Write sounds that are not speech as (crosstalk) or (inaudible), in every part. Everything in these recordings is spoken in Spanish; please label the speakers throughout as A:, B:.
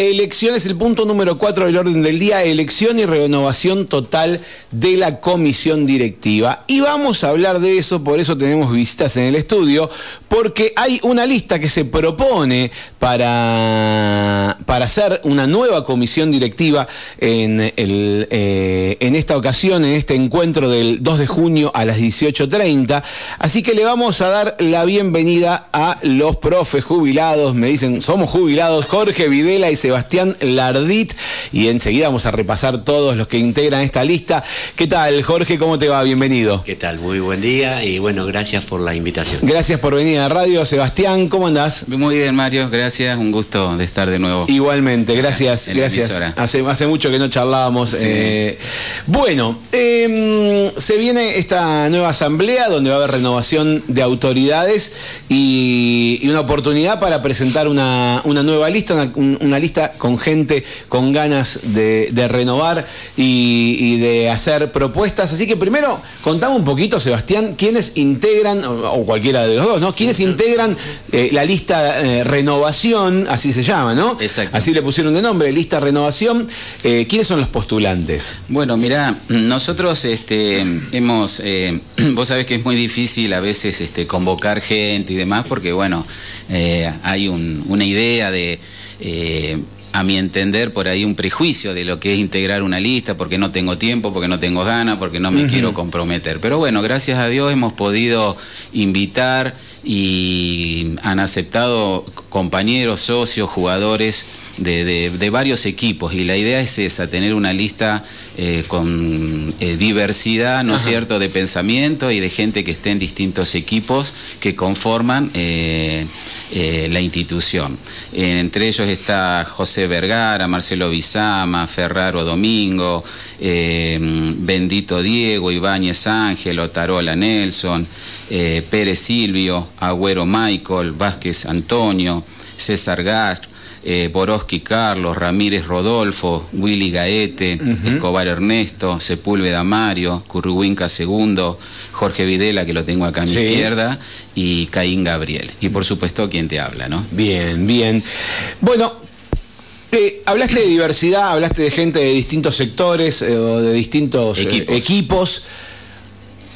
A: Elección es el punto número 4 del orden del día, elección y renovación total de la comisión directiva. Y vamos a hablar de eso, por eso tenemos visitas en el estudio, porque hay una lista que se propone para, para hacer una nueva comisión directiva en, el, eh, en esta ocasión, en este encuentro del 2 de junio a las 18.30. Así que le vamos a dar la bienvenida a los profes jubilados, me dicen, somos jubilados, Jorge Videla y Sebastián Lardit, y enseguida vamos a repasar todos los que integran esta lista. ¿Qué tal, Jorge? ¿Cómo te va? Bienvenido.
B: ¿Qué tal? Muy buen día y bueno, gracias por la invitación.
A: Gracias por venir a la radio. Sebastián, ¿cómo andás?
C: Muy bien, Mario, gracias. Un gusto de estar de nuevo.
A: Igualmente, gracias, gracias. Hace, hace mucho que no charlábamos. Eh, bueno, em, se viene esta nueva asamblea donde va a haber renovación de autoridades y, una oportunidad para presentar una, nueva lista, una, lista con gente con ganas de, renovar y, de hacer propuestas. Así que primero, contame un poquito, Sebastián, quiénes integran, o, cualquiera de los dos, ¿no? ¿Quiénes integran eh, la lista eh, renovación, así se llama, ¿no?
C: Exacto.
A: Así le pusieron de nombre, lista renovación. Eh, ¿Quiénes son los postulantes?
C: Bueno, mira, nosotros este, hemos, (clears throat) vos sabés que es muy difícil a veces este, convocar gente y demás, porque bueno, hay una idea de a mi entender, por ahí un prejuicio de lo que es integrar una lista, porque no tengo tiempo, porque no tengo ganas, porque no me quiero comprometer. Pero bueno, gracias a Dios hemos podido invitar y han aceptado compañeros, socios, jugadores de, varios equipos y la idea es esa, tener una lista eh, con eh, diversidad, ¿no es cierto?, de pensamiento y de gente que esté en distintos equipos que conforman eh, la institución. entre ellos está José Vergara, Marcelo Bizama, Ferraro Domingo, Bendito Diego, Ibáñez Ángel, Otarola Nelson, Pérez Silvio, Agüero Michael, Vázquez Antonio, César Gast, eh, Boroski Carlos, Ramírez Rodolfo, Willy Gaete, Escobar Ernesto, Sepúlveda Mario, Curruwinca Segundo, Jorge Videla, que lo tengo acá a mi izquierda, y Caín Gabriel. Y por supuesto, quien te habla, ¿no?
A: Bien, bien. Bueno, eh, hablaste de diversidad, hablaste de gente de distintos sectores eh, o de distintos equipos.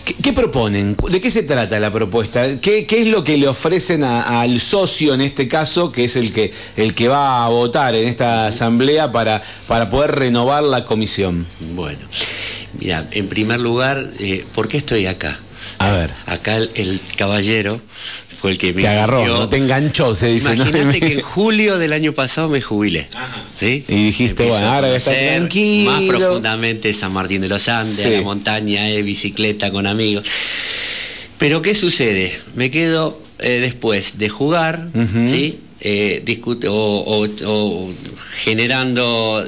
A: ¿Qué, proponen? ¿De qué se trata la propuesta? ¿Qué, es lo que le ofrecen al socio en este caso, que es el que, el que va a votar en esta asamblea para, para poder renovar la comisión?
B: Bueno, mira, en primer lugar, eh, ¿por qué estoy acá?
A: A ver.
B: Acá el caballero el que me
A: te agarró, no te enganchó, se dice.
B: Imagínate que en (laughs) julio del año pasado me jubilé. ¿sí?
A: Y dijiste, bueno, ahora voy a estar tranquilo.
B: Más profundamente San Martín de los Andes, la montaña, eh, bicicleta con amigos. Pero ¿qué sucede? Me quedo eh, después de jugar, ¿sí? Eh, o, o, generando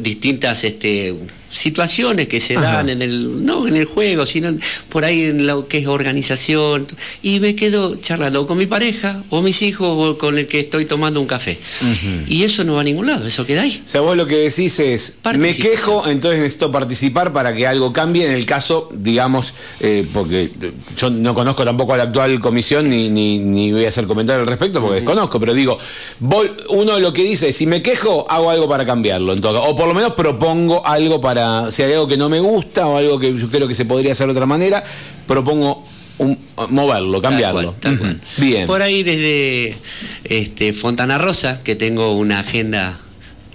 B: distintas este, situaciones que se dan en el, no en el juego, sino por ahí en lo que es organización, y me quedo charlando con mi pareja o mis hijos o con el que estoy tomando un café. Y eso no va a ningún lado, eso queda ahí.
A: O sea, vos lo que decís es, me quejo, entonces necesito participar para que algo cambie, en el caso, digamos, eh, porque yo no conozco tampoco a la actual comisión ni, ni, voy a hacer comentario al respecto porque desconozco, pero digo, uno lo que dice es, si me quejo, hago algo para cambiarlo, en todo, o por lo menos propongo algo para si hay algo que no me gusta o algo que yo creo que se podría hacer de otra manera, propongo moverlo, cambiarlo.
B: Bien. Por ahí desde este, Fontana Rosa, que tengo una agenda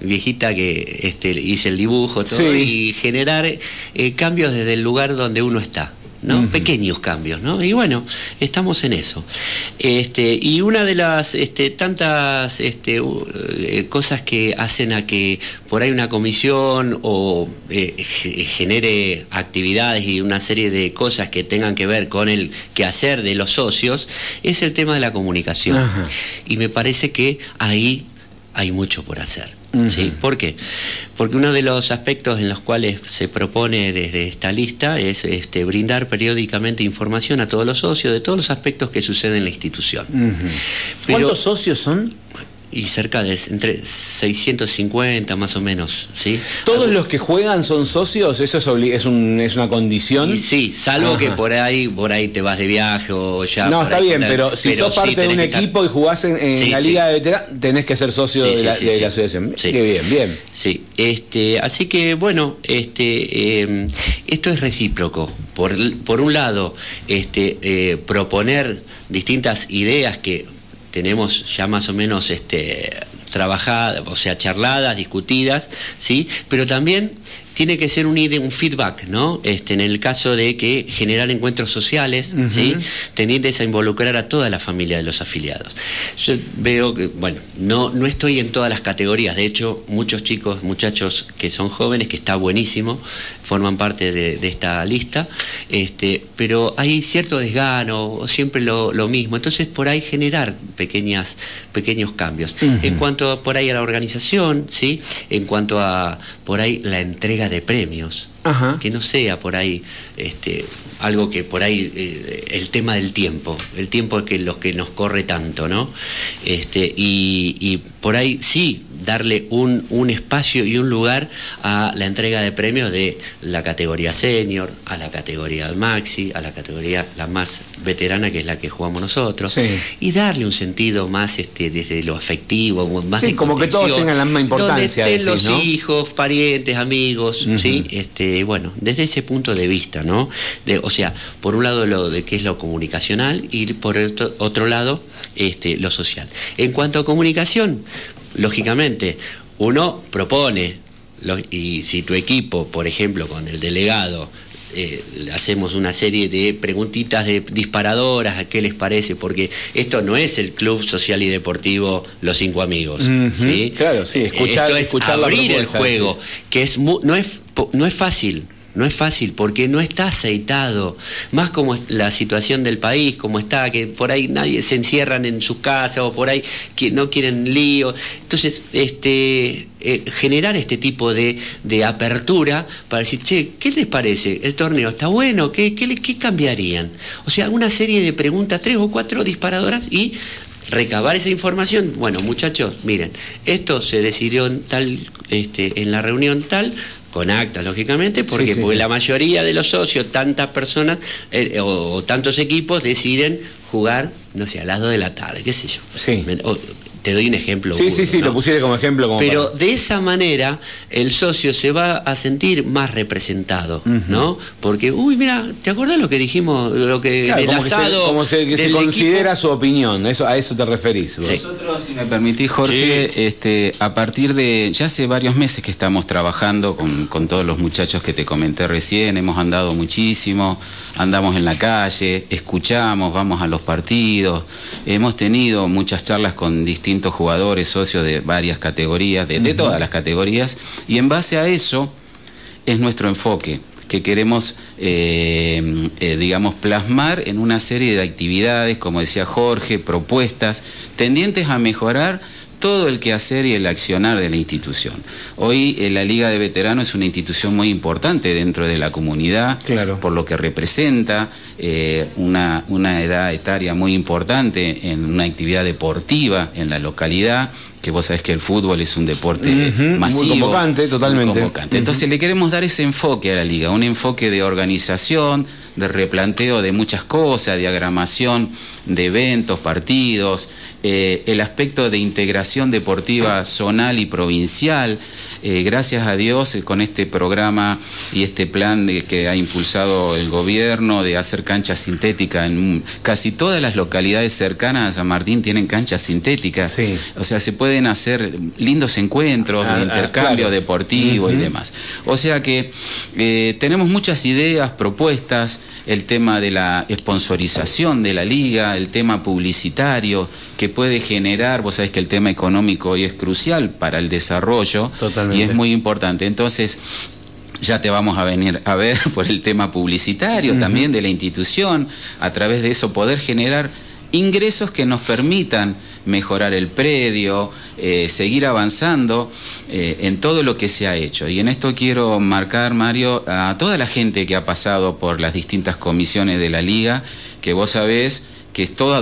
B: viejita que este, hice el dibujo todo, y generar eh, cambios desde el lugar donde uno está. ¿No? Pequeños cambios, ¿no? Y bueno, estamos en eso. Este, y una de las este, tantas este, eh, cosas que hacen a que por ahí una comisión o eh, genere actividades y una serie de cosas que tengan que ver con el quehacer de los socios es el tema de la comunicación. Y me parece que ahí hay mucho por hacer. ¿sí? ¿Por qué? Porque uno de los aspectos en los cuales se propone desde esta lista es este, brindar periódicamente información a todos los socios de todos los aspectos que suceden en la institución.
A: ¿Cuántos socios son?
B: Y cerca de entre 650 más o menos, ¿sí?
A: ¿Todos los que juegan son socios? ¿Eso es, es, es una condición?
B: sí, salvo que por ahí por ahí te vas de viaje o ya...
A: No, está bien, pero si sos parte de un equipo y jugás en, la Liga de Veteranos, tenés que ser socio de, la, asociación. Qué bien, bien.
B: Sí, este, así que bueno, este, em, esto es recíproco. Por, por un lado, este, eh, proponer distintas ideas que tenemos ya más o menos este, trabajadas, o sea, charladas, discutidas, ¿sí? Pero también tiene que ser un, un feedback, ¿no? Este, en el caso de que generar encuentros sociales, ¿sí? Tendientes a involucrar a toda la familia de los afiliados. Yo veo que, bueno, no, no estoy en todas las categorías, de hecho, muchos chicos, muchachos que son jóvenes, que está buenísimo, forman parte de, esta lista, este, pero hay cierto desgano, siempre lo, mismo, entonces por ahí generar pequeñas, pequeños cambios. En cuanto por ahí a la organización, ¿sí? En cuanto a por ahí la entrega de premios, que no sea por ahí este, algo que por ahí eh, el tema del tiempo, el tiempo es que los que nos corre tanto, ¿no? Este, y, y por ahí sí darle un, un, espacio y un lugar a la entrega de premios de la categoría senior, a la categoría maxi, a la categoría la más veterana que es la que jugamos nosotros, y darle un sentido más este, desde lo afectivo, más
A: sí, como que todos tengan la misma importancia.
B: Donde estén los hijos, parientes, amigos, ¿sí? este, bueno, desde ese punto de vista, ¿no? De, o sea, por un lado lo de qué es lo comunicacional y por otro, otro lado este, lo social. En cuanto a comunicación, lógicamente, uno propone, y si tu equipo, por ejemplo, con el delegado, eh, hacemos una serie de preguntitas de disparadoras, a qué les parece, porque esto no es el club social y deportivo Los Cinco Amigos.
A: Claro, sí, escuchar,
B: esto es abrir el juego, que es no es no es fácil. No es fácil porque no está aceitado, más como la situación del país, como está, que por ahí nadie se encierran en sus casas o por ahí que no quieren lío. Entonces, este, eh, generar este tipo de, apertura para decir, che, ¿qué les parece? ¿El torneo está bueno? ¿Qué, qué, qué cambiarían? O sea, una serie de preguntas, tres o cuatro disparadoras y recabar esa información. Bueno, muchachos, miren, esto se decidió en, tal, este, en la reunión tal, con actas, lógicamente, porque, porque la mayoría de los socios, tantas personas eh, o, tantos equipos deciden jugar, no sé, a las 2 de la tarde, qué sé yo.
A: Sí
B: te doy un ejemplo.
A: Sí, sí, sí, lo pusiste como ejemplo. Como
B: Pero de esa manera el socio se va a sentir más representado, ¿no? Porque, uy, mira, ¿te acuerdas lo que dijimos? Lo que
A: el asado. como se, se considera su opinión, eso, a eso te referís.
C: Nosotros, si me permitís, Jorge, este, a partir de. Ya hace varios meses que estamos trabajando con, con todos los muchachos que te comenté recién, hemos andado muchísimo, andamos en la calle, escuchamos, vamos a los partidos, hemos tenido muchas charlas con distintos jugadores, socios de varias categorías, de, todas las categorías, y en base a eso es nuestro enfoque que queremos, eh, eh, digamos, plasmar en una serie de actividades, como decía Jorge, propuestas tendientes a mejorar todo el quehacer y el accionar de la institución. Hoy eh, la Liga de Veteranos es una institución muy importante dentro de la comunidad, por lo que representa eh, una, una edad etaria muy importante en una actividad deportiva en la localidad, que vos sabés que el fútbol es un deporte masivo.
A: Muy convocante, totalmente.
C: Entonces le queremos dar ese enfoque a la liga, un enfoque de organización, de replanteo de muchas cosas, diagramación de eventos, partidos, eh, el aspecto de integración deportiva zonal y provincial. Eh, gracias a Dios, eh, con este programa y este plan de, que ha impulsado el gobierno de hacer canchas sintéticas en casi todas las localidades cercanas a San Martín tienen canchas sintéticas. O sea, se pueden hacer lindos encuentros de ah, ah, intercambio deportivo y demás. O sea que tenemos muchas ideas, propuestas el tema de la sponsorización de la liga, el tema publicitario que puede generar, vos sabés que el tema económico hoy es crucial para el desarrollo y es muy importante. Entonces, ya te vamos a venir a ver (laughs) por el tema publicitario también de la institución, a través de eso poder generar ingresos que nos permitan mejorar el predio, eh, seguir avanzando eh, en todo lo que se ha hecho. Y en esto quiero marcar, Mario, a toda la gente que ha pasado por las distintas comisiones de la liga, que vos sabés que es toda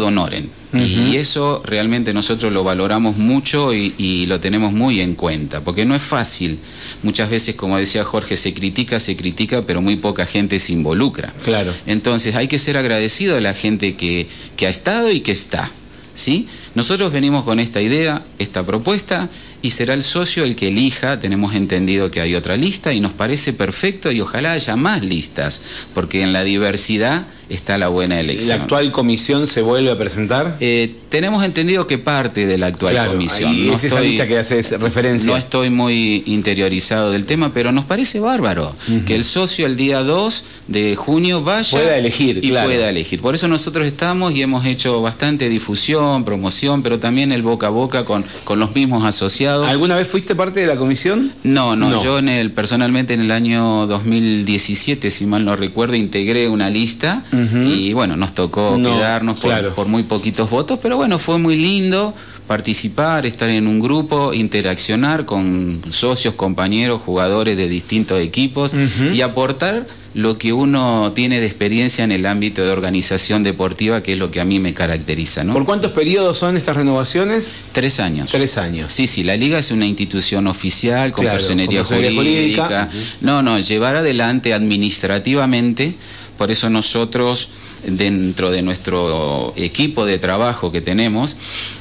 C: Y eso realmente nosotros lo valoramos mucho y, lo tenemos muy en cuenta, porque no es fácil. Muchas veces, como decía Jorge, se critica, se critica, pero muy poca gente se involucra.
A: Claro.
C: Entonces hay que ser agradecido a la gente que, que ha estado y que está. ¿sí? Nosotros venimos con esta idea, esta propuesta, y será el socio el que elija. Tenemos entendido que hay otra lista y nos parece perfecto y ojalá haya más listas, porque en la diversidad está la buena elección.
A: ¿La actual comisión se vuelve a presentar?
C: Eh, tenemos entendido que parte de la actual comisión.
A: Y es esa lista que haces referencia.
C: No estoy muy interiorizado del tema, pero nos parece bárbaro que el socio el día 2 de junio vaya
A: pueda elegir,
C: y pueda elegir. Por eso nosotros estamos y hemos hecho bastante difusión, promoción, pero también el boca a boca con, con los mismos asociados.
A: ¿Alguna vez fuiste parte de la comisión?
C: No, no, yo en el, personalmente en el año 2017, si mal no recuerdo, integré una lista y bueno, nos tocó quedarnos por, muy poquitos votos, pero bueno, fue muy lindo participar, estar en un grupo, interaccionar con socios, compañeros, jugadores de distintos equipos y aportar lo que uno tiene de experiencia en el ámbito de organización deportiva, que es lo que a mí me caracteriza. ¿no?
A: ¿Por cuántos periodos son estas renovaciones?
C: Tres años.
A: Tres años.
C: Sí, sí, la liga es una institución oficial con personería jurídica. No, no, llevar adelante administrativamente, por eso nosotros dentro de nuestro equipo de trabajo que tenemos,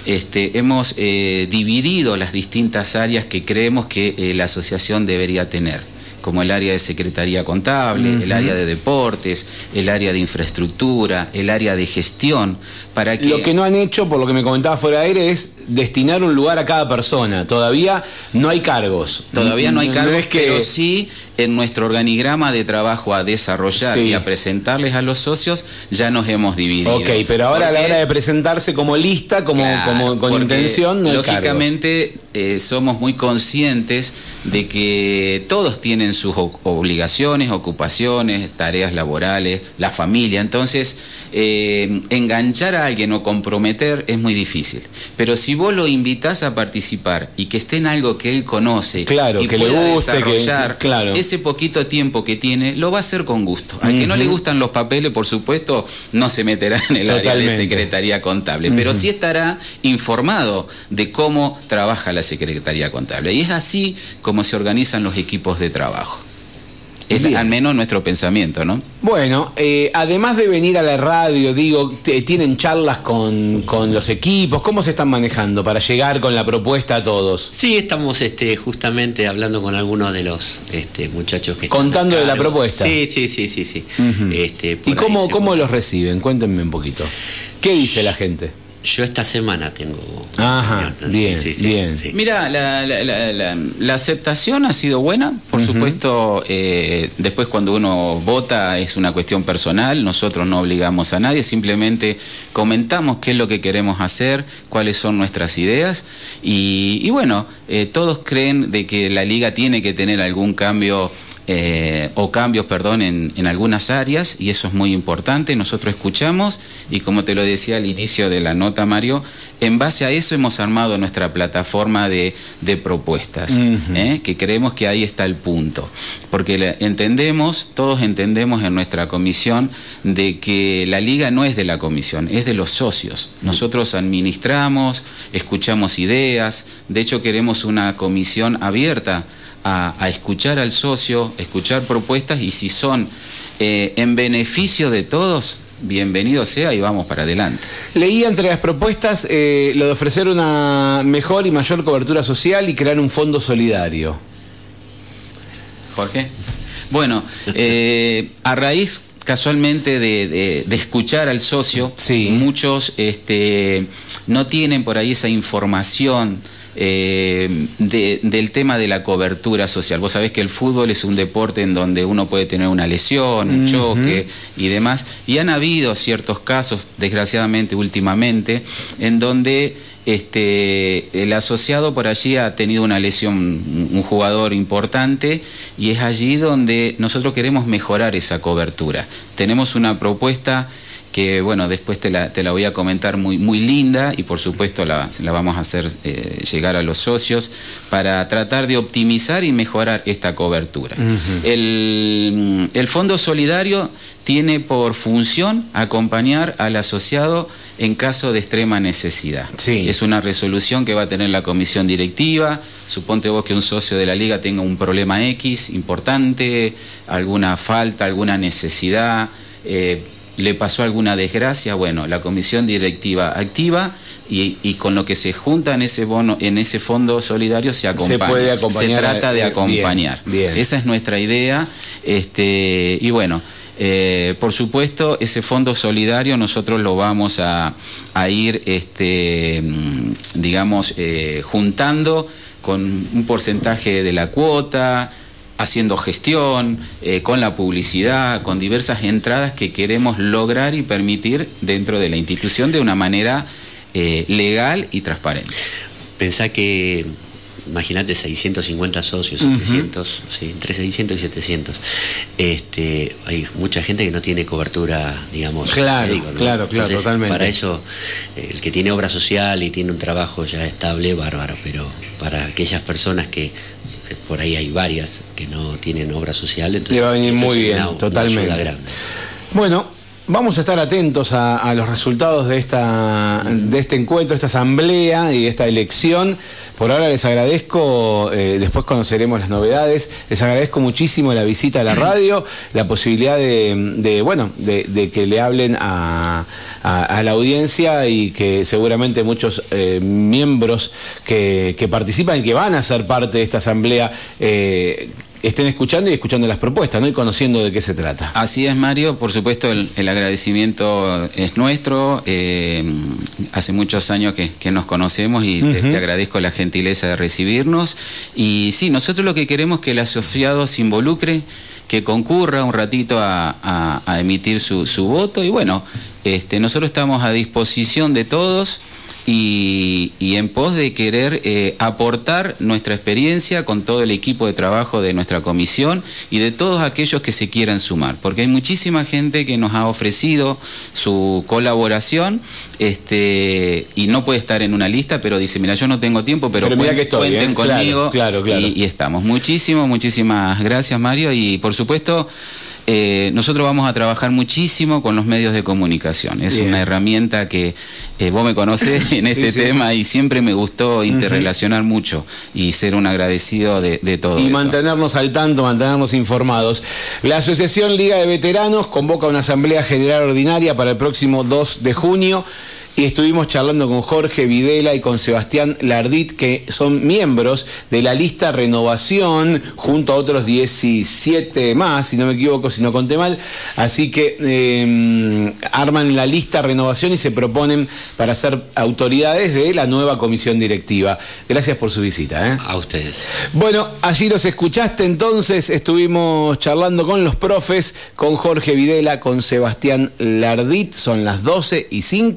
C: este, hemos eh, dividido las distintas áreas que creemos que eh, la asociación debería tener como el área de Secretaría Contable, el área de Deportes, el área de Infraestructura, el área de Gestión, para que...
A: Lo que no han hecho, por lo que me comentaba fuera de aire, es destinar un lugar a cada persona. Todavía no hay cargos.
C: Todavía no hay cargos, que... pero sí en nuestro organigrama de trabajo a desarrollar y a presentarles a los socios ya nos hemos dividido.
A: Ok, pero ahora a la hora de presentarse como lista, como, como con intención, no
C: Lógicamente eh, somos muy conscientes de que todos tienen sus obligaciones, ocupaciones, tareas laborales, la familia. Entonces, eh, enganchar a alguien o comprometer es muy difícil. Pero si vos lo invitas a participar y que esté en algo que él conoce
A: claro,
C: y
A: que le guste,
C: desarrollar claro. ese poquito tiempo que tiene, lo va a hacer con gusto. Al que no le gustan los papeles, por supuesto, no se meterá en el área de Secretaría Contable, pero sí estará informado de cómo trabaja la Secretaría Contable. Y es así como se organizan los equipos de trabajo. Es al menos nuestro pensamiento, ¿no?
A: Bueno, eh, además de venir a la radio, digo, ¿tienen charlas con, los equipos? ¿Cómo se están manejando para llegar con la propuesta a todos?
B: Sí, estamos este, justamente hablando con algunos de los este, muchachos que
A: Contando de la propuesta.
B: Sí, sí, sí, sí. sí.
A: este, ¿Y cómo, cómo los reciben? Cuéntenme un poquito. ¿Qué dice la gente?
B: Yo esta semana tengo.
A: Ajá, bien, bien.
C: Mira, la, aceptación ha sido buena. Por supuesto, eh, después cuando uno vota es una cuestión personal. Nosotros no obligamos a nadie, simplemente comentamos qué es lo que queremos hacer, cuáles son nuestras ideas. Y, bueno, eh, todos creen de que la liga tiene que tener algún cambio eh, o cambios, perdón, en, algunas áreas y eso es muy importante. Nosotros escuchamos y como te lo decía al inicio de la nota, Mario, en base a eso hemos armado nuestra plataforma de, propuestas, ¿eh? que creemos que ahí está el punto. Porque entendemos, todos entendemos en nuestra comisión de que la liga no es de la comisión, es de los socios. Nosotros administramos, escuchamos ideas, de hecho queremos una comisión abierta a, escuchar al socio, escuchar propuestas y si son eh, en beneficio de todos, bienvenido sea y vamos para adelante.
A: Leía entre las propuestas eh, lo de ofrecer una mejor y mayor cobertura social y crear un fondo solidario.
C: Jorge. Bueno, eh, a raíz casualmente de, escuchar al socio, muchos este, no tienen por ahí esa información eh, del tema de la cobertura social. Vos sabés que el fútbol es un deporte en donde uno puede tener una lesión, un choque y demás. Y han habido ciertos casos, desgraciadamente últimamente, en donde este, el asociado por allí ha tenido una lesión, un jugador importante, y es allí donde nosotros queremos mejorar esa cobertura. Tenemos una propuesta que bueno, después te la, voy a comentar muy, muy linda y por supuesto la, vamos a hacer eh, llegar a los socios para tratar de optimizar y mejorar esta cobertura. el, el Fondo Solidario tiene por función acompañar al asociado en caso de extrema necesidad. Es una resolución que va a tener la comisión directiva. Suponte vos que un socio de la liga tenga un problema X importante, alguna falta, alguna necesidad, eh, le pasó alguna desgracia. Bueno, la comisión directiva activa y, con lo que se junta en ese bono, en ese fondo solidario se acompaña. Se puede acompañar. Se trata de acompañar. Esa es nuestra idea. Este, y bueno. Eh, por supuesto, ese fondo solidario nosotros lo vamos a, ir, este, mm, digamos, eh, juntando con un porcentaje de la cuota, haciendo gestión, eh, con la publicidad, con diversas entradas que queremos lograr y permitir dentro de la institución de una manera legal y transparente.
B: Pensá que imagínate 650 socios, 700, entre 600 y 700. Este, hay mucha gente que no tiene cobertura, digamos,
A: claro, claro, claro, totalmente.
B: Para eso, el que tiene obra social y tiene un trabajo ya estable, bárbaro, pero para aquellas personas que eh, por ahí hay varias que no tienen obra social, entonces
A: le va a venir muy bien, totalmente. Bueno, Vamos a estar atentos a, los resultados de, esta, de este encuentro, esta asamblea y esta elección. Por ahora les agradezco, eh, después conoceremos las novedades, les agradezco muchísimo la visita a la (clears throat) radio, la posibilidad de, bueno, de, que le hablen a, la audiencia y que seguramente muchos eh, miembros que, que, participan y que van a ser parte de esta asamblea eh, estén escuchando y escuchando las propuestas, ¿no? Y conociendo de qué se trata.
C: Así es, Mario. Por supuesto, el, agradecimiento es nuestro. Eh, hace muchos años que, nos conocemos y te, agradezco la gentileza de recibirnos. Y sí, nosotros lo que queremos es que el asociado se involucre, que concurra un ratito a, emitir su, su, voto. Y bueno, este, nosotros estamos a disposición de todos y, en pos de querer eh, aportar nuestra experiencia con todo el equipo de trabajo de nuestra comisión y de todos aquellos que se quieran sumar, porque hay muchísima gente que nos ha ofrecido su colaboración este, y no puede estar en una lista, pero dice, mira, yo no tengo tiempo, pero, cuenten, ¿eh? conmigo
A: claro, claro,
C: y, y estamos. Muchísimo, muchísimas gracias Mario y por supuesto... Eh, nosotros vamos a trabajar muchísimo con los medios de comunicación. Es una herramienta que eh, vos me conocés en (laughs) este tema y siempre me gustó interrelacionar mucho y ser un agradecido de, todo.
A: Y mantenernos al tanto, mantenernos informados. La Asociación Liga de Veteranos convoca una Asamblea General Ordinaria para el próximo 2 de junio y estuvimos charlando con Jorge Videla y con Sebastián Lardit, que son miembros de la lista Renovación, junto a otros 17 más, si no me equivoco, si no conté mal. Así que em, arman la lista Renovación y se proponen para ser autoridades de la nueva comisión directiva. Gracias por su visita. ¿eh?
B: A ustedes.
A: Bueno, allí los escuchaste entonces, estuvimos charlando con los profes, con Jorge Videla, con Sebastián Lardit, son las 12 y 5.